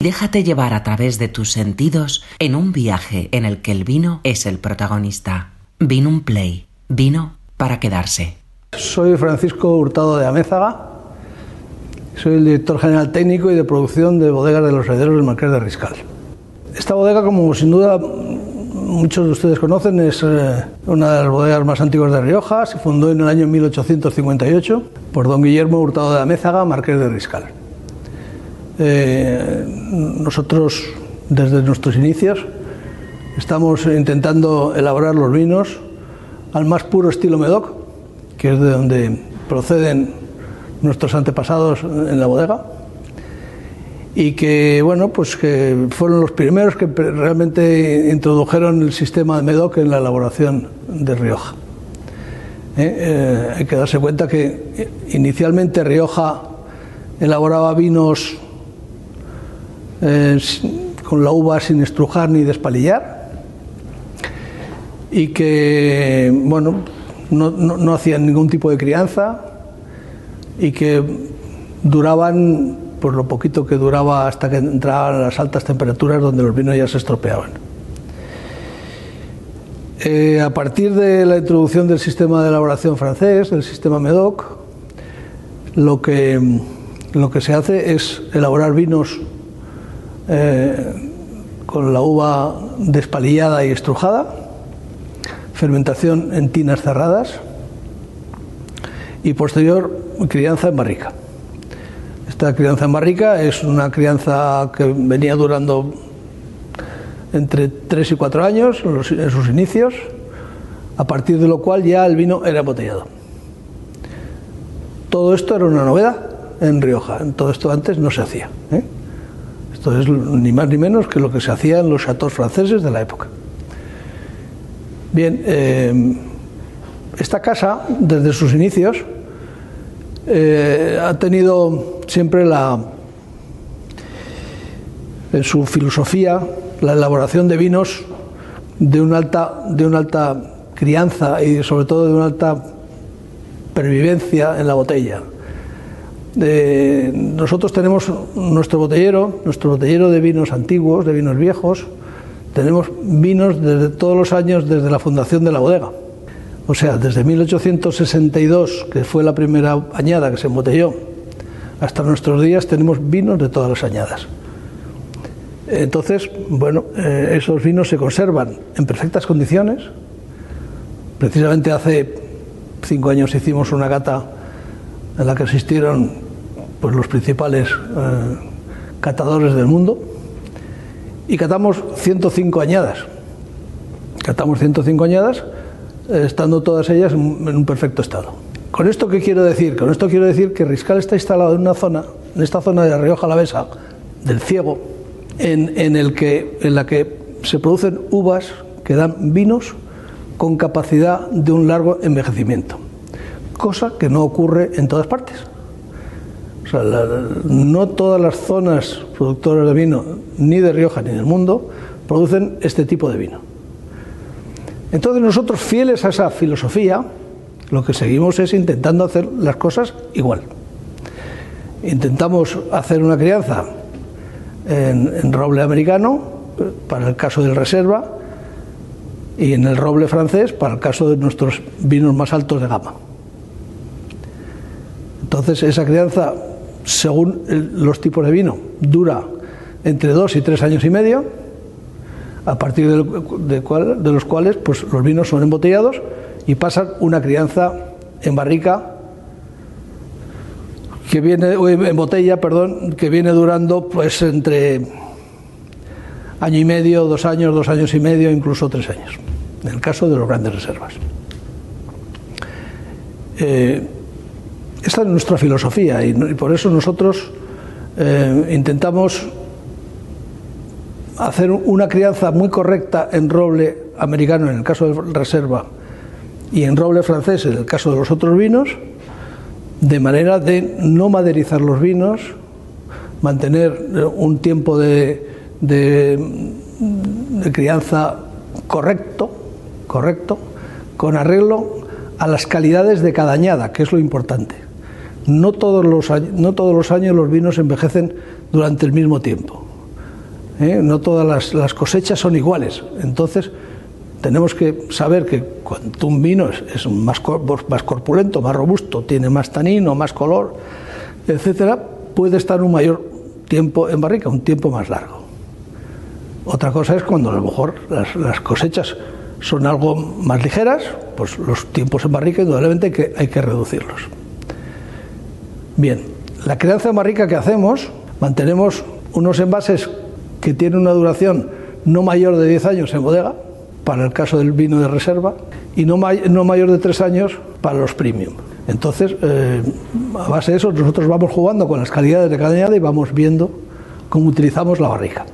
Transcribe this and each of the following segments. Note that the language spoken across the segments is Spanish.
Déjate llevar a través de tus sentidos en un viaje en el que el vino es el protagonista. Vino un play. Vino para quedarse. Soy Francisco Hurtado de Amézaga. Soy el director general técnico y de producción de bodegas de los herederos del Marqués de Riscal. Esta bodega, como sin duda muchos de ustedes conocen, es eh, una de las bodegas más antiguas de Rioja. Se fundó en el año 1858 por don Guillermo Hurtado de Amézaga, Marqués de Riscal. Eh, nosotros, desde nuestros inicios, estamos intentando elaborar los vinos al más puro estilo Medoc, que es de donde proceden nuestros antepasados en la bodega y que bueno pues que fueron los primeros que realmente introdujeron el sistema de Medoc en la elaboración de Rioja. Eh, eh, hay que darse cuenta que inicialmente Rioja elaboraba vinos eh, con la uva sin estrujar ni despalillar y que bueno no, no hacían ningún tipo de crianza y que duraban por lo poquito que duraba hasta que entraban las altas temperaturas donde los vinos ya se estropeaban. Eh, a partir de la introducción del sistema de elaboración francés, del sistema MEDOC, lo que, lo que se hace es elaborar vinos eh, con la uva despalillada y estrujada, fermentación en tinas cerradas y posterior crianza en barrica. Esta crianza en barrica es una crianza que venía durando entre 3 y 4 años en sus inicios, a partir de lo cual ya el vino era embotellado. Todo esto era una novedad en Rioja, todo esto antes no se hacía. ¿eh? Esto es ni más ni menos que lo que se hacía en los chateaux franceses de la época. Bien, eh, esta casa, desde sus inicios, eh, ha tenido siempre la, en su filosofía la elaboración de vinos de una alta, de una alta crianza y sobre todo de una alta pervivencia en la botella. Nosotros tenemos nuestro botellero, nuestro botellero de vinos antiguos, de vinos viejos, tenemos vinos desde todos los años desde la fundación de la bodega. O sea, desde 1862, que fue la primera añada que se embotelló, hasta nuestros días tenemos vinos de todas las añadas. Entonces, bueno, eh, esos vinos se conservan en perfectas condiciones. Precisamente hace cinco años hicimos una gata en la que asistieron pues, los principales eh, catadores del mundo y catamos 105 añadas. Catamos 105 añadas estando todas ellas en un perfecto estado. ¿Con esto qué quiero decir? Con esto quiero decir que Riscal está instalado en una zona, en esta zona de Rioja Alavesa, del Ciego, en, el que, en la que se producen uvas que dan vinos con capacidad de un largo envejecimiento, cosa que no ocurre en todas partes. O sea, no todas las zonas productoras de vino, ni de Rioja ni del mundo, producen este tipo de vino. Entonces nosotros, fieles a esa filosofía, lo que seguimos es intentando hacer las cosas igual. Intentamos hacer una crianza en, roble americano, para el caso del reserva, y en el roble francés, para el caso de nuestros vinos más altos de gama. Entonces esa crianza, según los tipos de vino, dura entre dos y tres años y medio a partir de, los cuales pues, los vinos son embotellados y pasan una crianza en barrica que viene en botella, perdón, que viene durando pues entre año y medio, dos años, dos años y medio, incluso tres años, en el caso de los grandes reservas. Eh, esta es nuestra filosofía y, por eso nosotros eh, intentamos hacer una crianza muy correcta en roble americano en el caso de reserva y en roble francés en el caso de los otros vinos, de manera de no maderizar los vinos, mantener un tiempo de, de, crianza correcto, correcto, con arreglo a las calidades de cada añada, que es lo importante. No todos los, no todos los años los vinos envejecen durante el mismo tiempo ¿eh? no todas las, cosechas son iguales. Entonces, tenemos que saber que cuando un vino es, más, más corpulento, más robusto, tiene más tanino, más color, etcétera, puede estar un mayor tiempo en barrica, un tiempo más largo. Otra cosa es cuando a lo mejor las, cosechas son algo más ligeras, pues los tiempos en barrica indudablemente que hay que reducirlos. Bien, la crianza en barrica que hacemos, mantenemos unos envases que tienen una duración no mayor de 10 años en bodega, para el caso del vino de reserva, y no, no mayor de 3 años para los premium. Entonces, eh, a base de eso, nosotros vamos jugando con las calidades de cada añada y vamos viendo cómo utilizamos la barrica.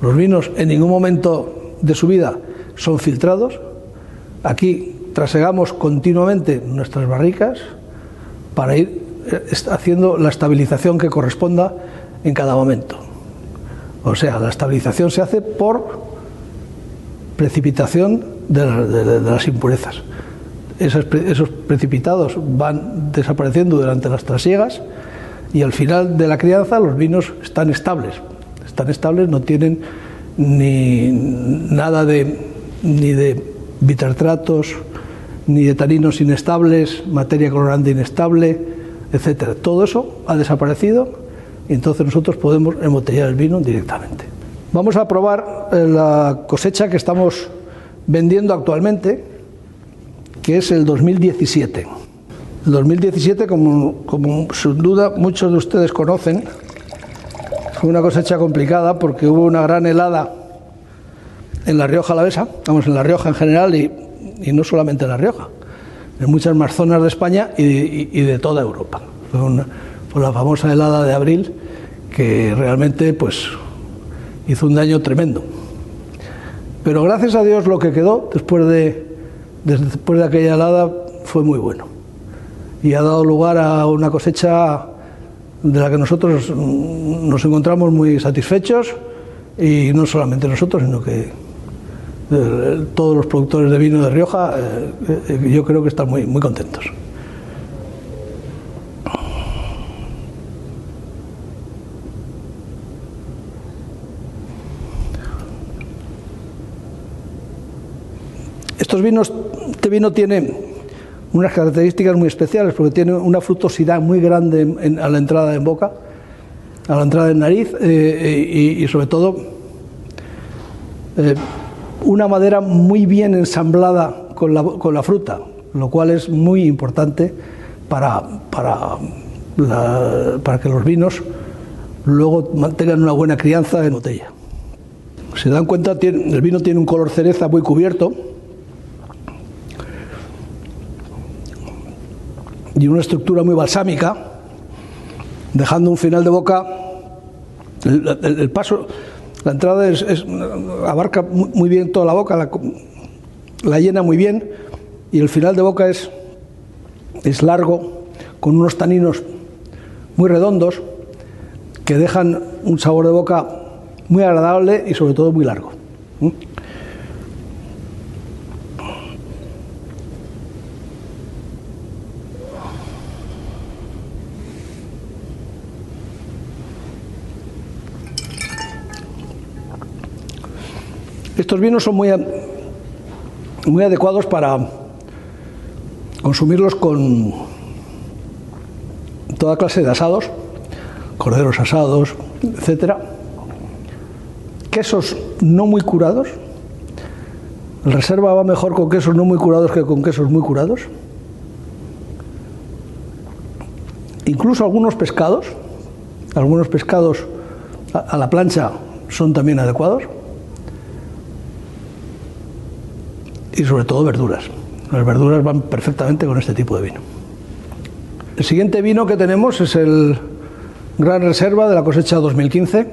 Los vinos en ningún momento de su vida son filtrados. Aquí trasegamos continuamente nuestras barricas para ir haciendo la estabilización que corresponda en cada momento. O sea, la estabilización se hace por precipitación de las impurezas esos, precipitados van desapareciendo durante las trasiegas y al final de la crianza los vinos están estables. Están estables, no tienen ni nada de ni de bitartratos, ni de taninos inestables, materia colorante inestable, etcétera. Todo eso ha desaparecido y entonces nosotros podemos embotellar el vino directamente. Vamos a probar eh, la cosecha que estamos vendiendo actualmente, que es el 2017. El 2017, como, sin duda muchos de ustedes conocen, fue una cosecha complicada porque hubo una gran helada en la Rioja Alavesa, vamos, en la Rioja en general y no solamente en la Rioja, en muchas más zonas de España y, de toda Europa. Fue, la famosa helada de abril que realmente pues hizo un daño tremendo. Pero gracias a Dios lo que quedó después de, después de aquella helada fue muy bueno y ha dado lugar a una cosecha de la que nosotros nos encontramos muy satisfechos y no solamente nosotros, sino que eh, todos los productores de vino de Rioja, eh, eh, yo creo que están muy, muy contentos. Estos vinos, este vino tiene unas características muy especiales porque tiene una frutosidad muy grande a la entrada en boca, a la entrada en nariz y, sobre todo una madera muy bien ensamblada con la, con la, fruta, lo cual es muy importante para, para, para que los vinos luego mantengan una buena crianza en botella. Se dan cuenta, el vino tiene un color cereza muy cubierto y una estructura muy balsámica, dejando un final de boca. El, paso, la entrada es, abarca muy bien toda la boca, la, llena muy bien, y el final de boca es, es largo, con unos taninos muy redondos que dejan un sabor de boca muy agradable y sobre todo muy largo. Estos vinos son muy, muy adecuados para consumirlos con toda clase de asados, corderos asados, etcétera. Quesos no muy curados. El reserva va mejor con quesos no muy curados que con quesos muy curados. Incluso algunos pescados, algunos pescados a la plancha son también adecuados. Y sobre todo verduras. Las verduras van perfectamente con este tipo de vino. El siguiente vino que tenemos es el Gran Reserva de la cosecha 2015,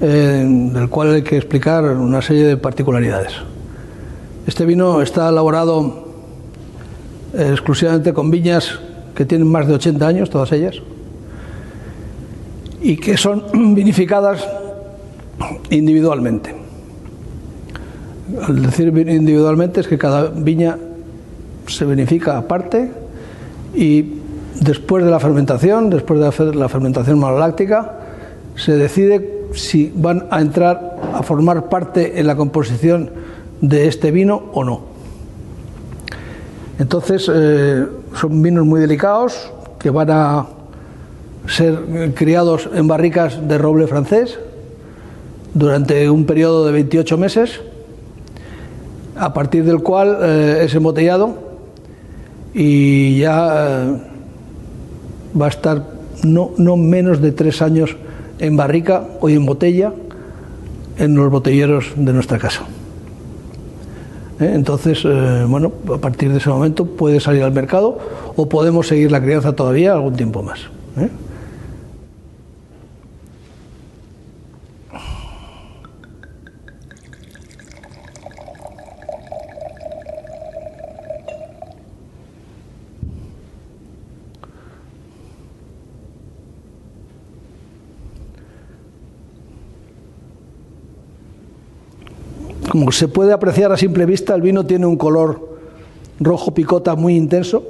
del cual hay que explicar una serie de particularidades. Este vino está elaborado eh, exclusivamente con viñas que tienen más de 80 años, todas ellas, y que son vinificadas individualmente. Al decir individualmente es que cada viña se beneficia aparte y después de la fermentación, después de hacer la fermentación maloláctica, se decide si van a entrar a formar parte en la composición de este vino o no. Entonces, eh, son vinos muy delicados que van a ser criados en barricas de roble francés durante un periodo de 28 meses, a partir del cual eh, es embotellado y ya eh, va a estar no, no menos de tres años en barrica o en botella en los botelleros de nuestra casa. ¿Eh? Entonces, bueno, a partir de ese momento puede salir al mercado o podemos seguir la crianza todavía algún tiempo más. Como se puede apreciar a simple vista, el vino tiene un color rojo picota muy intenso.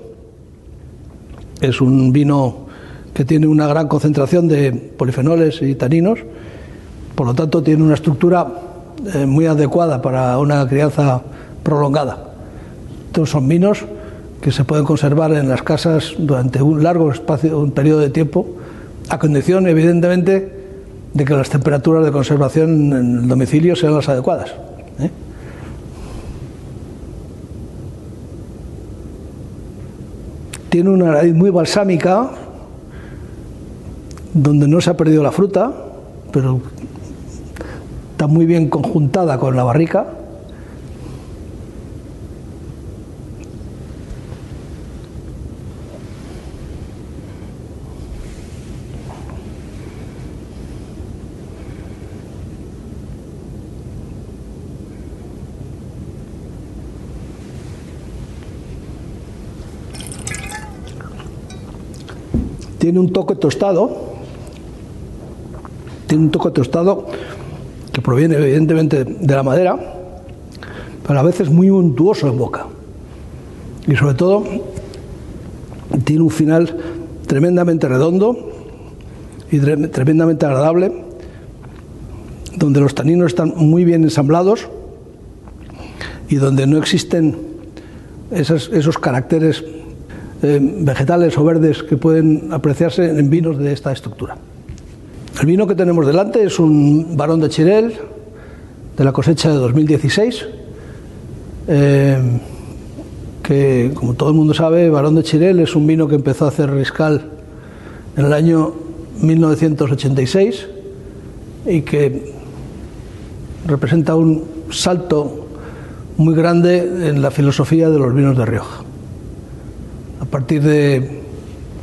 Es un vino que tiene una gran concentración de polifenoles y taninos, por lo tanto tiene una estructura eh, muy adecuada para una crianza prolongada. Estos son vinos que se pueden conservar en las casas durante un largo espacio, un periodo de tiempo, a condición, evidentemente, de que las temperaturas de conservación en el domicilio sean las adecuadas. ¿Eh? Tiene una raíz muy balsámica, donde no se ha perdido la fruta, pero está muy bien conjuntada con la barrica. Tiene un toque tostado, tiene un toque tostado que proviene evidentemente de la madera, pero a veces muy untuoso en boca. Y sobre todo tiene un final tremendamente redondo y tremendamente agradable, donde los taninos están muy bien ensamblados y donde no existen esos, esos caracteres eh, vegetales o verdes que pueden apreciarse en vinos de esta estructura. El vino que tenemos delante es un varón de Chirel de la cosecha de 2016, eh, que como todo el mundo sabe, varón de Chirel es un vino que empezó a hacer Riscal en el año 1986 y que representa un salto muy grande en la filosofía de los vinos de Rioja. A partir de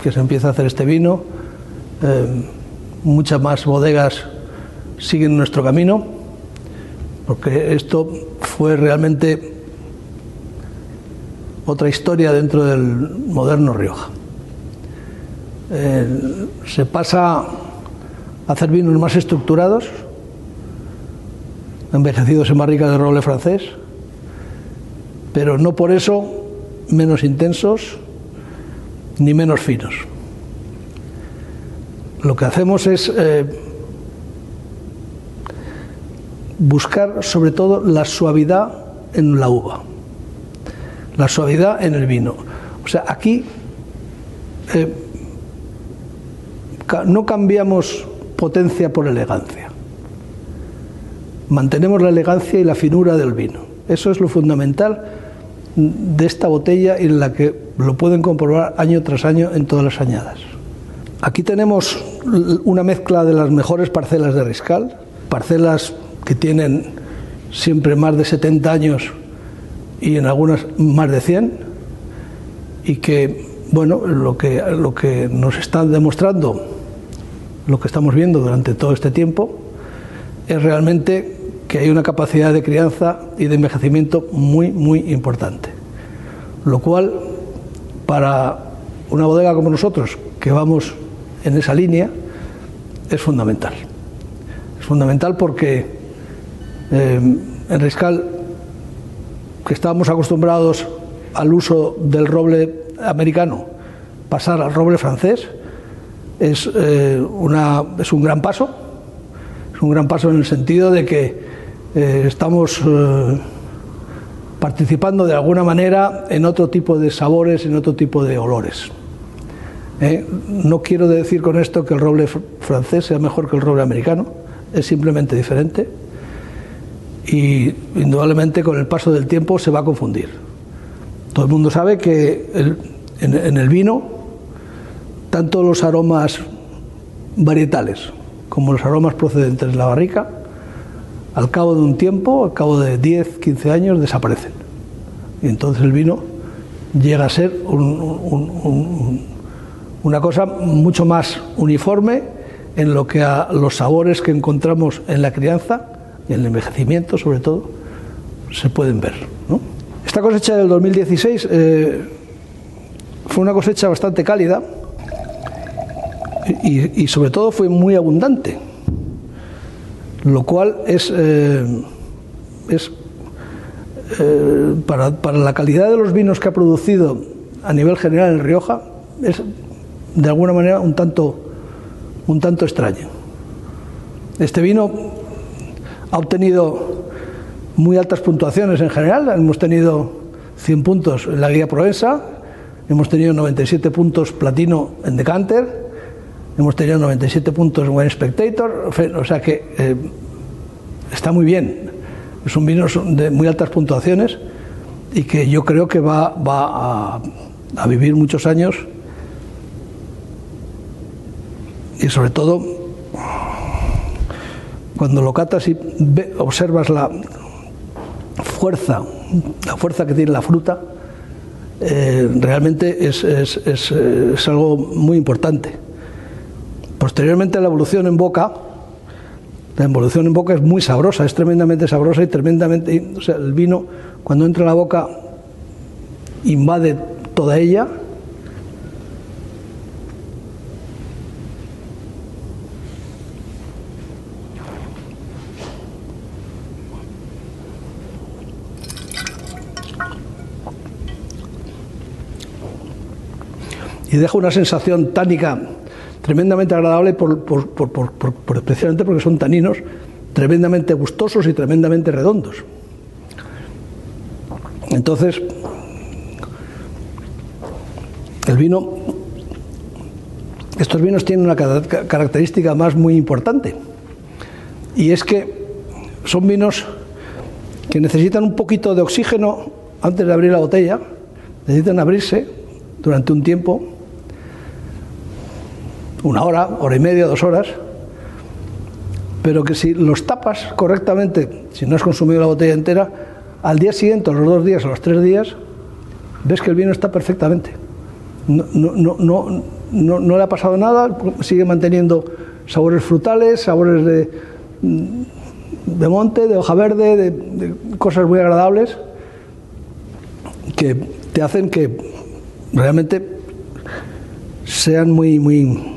que se empieza a hacer este vino, eh, muchas más bodegas siguen nuestro camino, porque esto fue realmente otra historia dentro del moderno Rioja. Eh, se pasa a hacer vinos más estructurados, envejecidos en barrica de roble francés, pero no por eso menos intensos ni menos finos. Lo que hacemos es eh, buscar sobre todo la suavidad en la uva, la suavidad en el vino. O sea, aquí eh, no cambiamos potencia por elegancia. Mantenemos la elegancia y la finura del vino. Eso es lo fundamental de esta botella en la que lo pueden comprobar año tras año en todas las añadas. Aquí tenemos una mezcla de las mejores parcelas de Riscal, parcelas que tienen siempre más de 70 años y en algunas más de 100 y que bueno, lo que lo que nos están demostrando lo que estamos viendo durante todo este tiempo es realmente que hay una capacidad de crianza y de envejecimiento muy muy importante. Lo cual para una bodega como nosotros, que vamos en esa línea, es fundamental. Es fundamental porque eh, en Riscal, que estábamos acostumbrados al uso del roble americano, pasar al roble francés es, eh, una, es un gran paso, Es un gran paso en el sentido de que eh, estamos eh, participando de alguna manera en otro tipo de sabores, en otro tipo de olores. Eh, no quiero decir con esto que el roble francés sea mejor que el roble americano, es simplemente diferente y indudablemente con el paso del tiempo se va a confundir. Todo el mundo sabe que en, el vino, tanto los aromas varietales como los aromas procedentes de la barrica, al cabo de un tiempo, al cabo de 10, 15 años, desaparecen. Y entonces el vino llega a ser una cosa mucho más uniforme en lo que a los sabores que encontramos en la crianza y en el envejecimiento sobre todo se pueden ver. Esta cosecha del 2016 eh, fue una cosecha bastante cálida y, sobre todo fue muy abundante, lo cual es, eh, eh, para, para, la calidad de los vinos que ha producido a nivel general en Rioja, es de alguna manera un tanto, un tanto extraño. Este vino ha obtenido muy altas puntuaciones en general, hemos tenido 100 puntos en la guía Provenza, hemos tenido 97 puntos platino en Decanter, hemos tenido 97 puntos en Wine Spectator, o sea que eh, está muy bien. Es un vino de muy altas puntuaciones y que yo creo que va, va a, vivir muchos años y sobre todo cuando lo catas y observas la fuerza, la fuerza que tiene la fruta, eh, realmente es, es, es, algo muy importante. Posteriormente la evolución en boca, la evolución en boca es muy sabrosa, es tremendamente sabrosa y tremendamente, o sea, el vino cuando entra en la boca invade toda ella. Y deja una sensación tánica tremendamente agradable, por, especialmente porque son taninos tremendamente gustosos y tremendamente redondos. Entonces, el vino, estos vinos tienen una característica más muy importante, y es que son vinos que necesitan un poquito de oxígeno antes de abrir la botella, necesitan abrirse durante un tiempo una hora, hora y media, dos horas, pero que si los tapas correctamente, si no has consumido la botella entera, al día siguiente, a los dos días, a los tres días, ves que el vino está perfectamente. No, no, no, no le ha pasado nada, sigue manteniendo sabores frutales, sabores de, de monte, de hoja verde, de, de cosas muy agradables que te hacen que realmente sean muy, muy,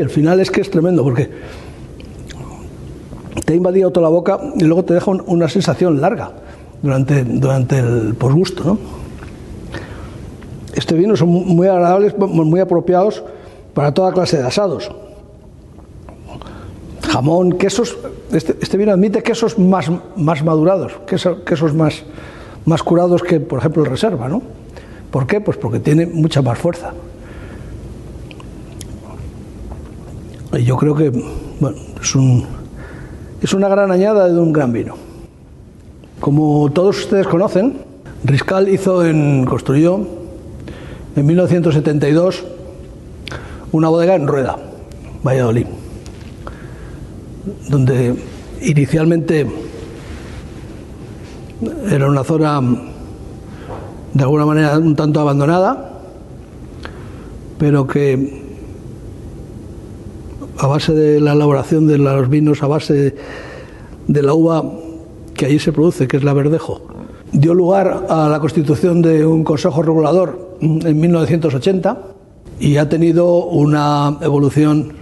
El final es que es tremendo porque te ha invadido toda la boca y luego te deja una sensación larga durante, durante el posgusto. ¿no? Este vino son muy agradables, muy apropiados para toda clase de asados. Jamón, quesos. Este, este vino admite quesos más, más madurados, quesos, quesos más, más curados que, por ejemplo, el reserva. ¿no? ¿Por qué? Pues porque tiene mucha más fuerza. Yo creo que es, un, una gran añada de un gran vino. Como todos ustedes conocen, Riscal hizo en, construyó en 1972 una bodega en Rueda, Valladolid, donde inicialmente era una zona de alguna manera un tanto abandonada, pero que a base de la elaboración de los vinos, a base de la uva que allí se produce, que es la verdejo, dio lugar a la constitución de un consejo regulador en 1980 y ha tenido una evolución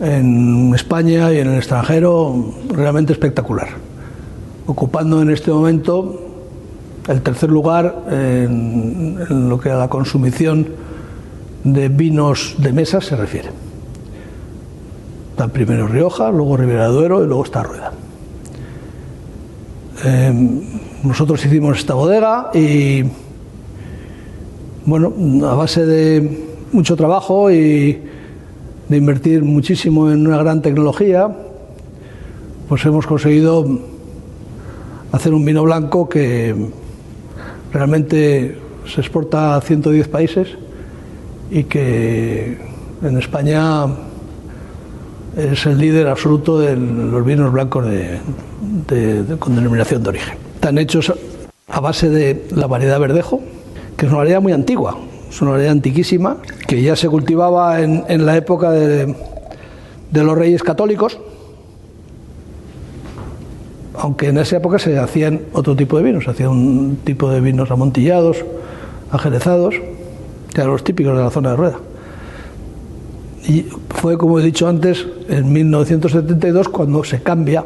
en España y en el extranjero realmente espectacular. ocupando en este momento el tercer lugar en, lo que a la consumición de vinos de mesa se refiere. Está primero Rioja, luego Ribera Duero y luego está Rueda. Em, nosotros hicimos esta bodega y, bueno, a base de mucho trabajo y de invertir muchísimo en una gran tecnología, pues hemos conseguido hacer un vino blanco que realmente se exporta a 110 países y que en España es el líder absoluto de los vinos blancos con denominación de origen. Están hechos a base de la variedad verdejo, que es una variedad muy antigua, es una variedad antiquísima, que ya se cultivaba en, la época de, de los reyes católicos, aunque en esa época se hacían otro tipo de vinos, se hacían un tipo de vinos amontillados, ajerezados, que eran los típicos de la zona de rueda. Y fue, como he dicho antes, en 1972 cuando se cambia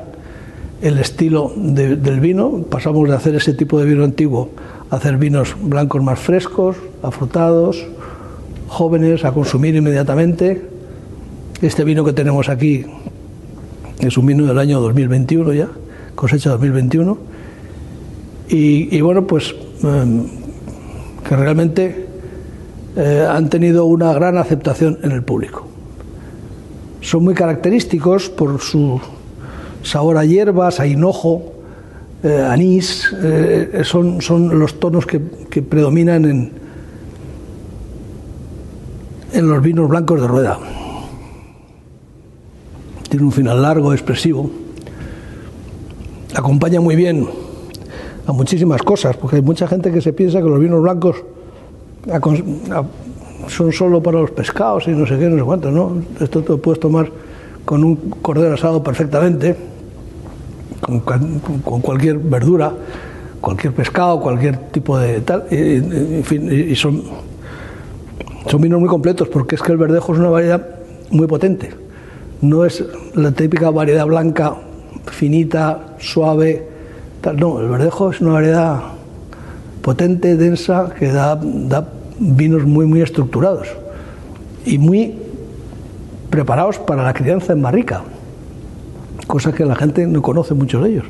el estilo del vino, pasamos de hacer ese tipo de vino antiguo a hacer vinos blancos más frescos, afrutados, jóvenes, a consumir inmediatamente. Este vino que tenemos aquí es un vino del año 2021 ya cosecha 2021. Y, bueno, pues em, que realmente eh, han tenido una gran aceptación en el público. Son muy característicos por su sabor a hierbas, a hinojo, eh, anís, eh, son, son los tonos que, que predominan en, en los vinos blancos de rueda. Tiene un final largo, expresivo acompaña muy bien a muchísimas cosas, porque hay mucha gente que se piensa que los vinos blancos son solo para los pescados y no sé qué, no sé cuánto, ¿no? Esto te lo puedes tomar con un cordero asado perfectamente, con, cualquier verdura, cualquier pescado, cualquier tipo de tal, y, en fin, son, son vinos muy completos, porque es que el verdejo es una variedad muy potente. No es la típica variedad blanca finita, suave. Tal. No, el verdejo es una variedad potente, densa, que da, da vinos muy, muy estructurados y muy preparados para la crianza en barrica, cosa que la gente no conoce muchos de ellos.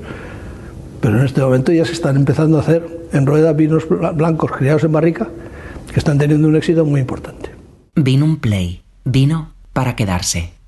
Pero en este momento ya se están empezando a hacer en rueda vinos blancos criados en barrica que están teniendo un éxito muy importante. Vino un play, vino para quedarse.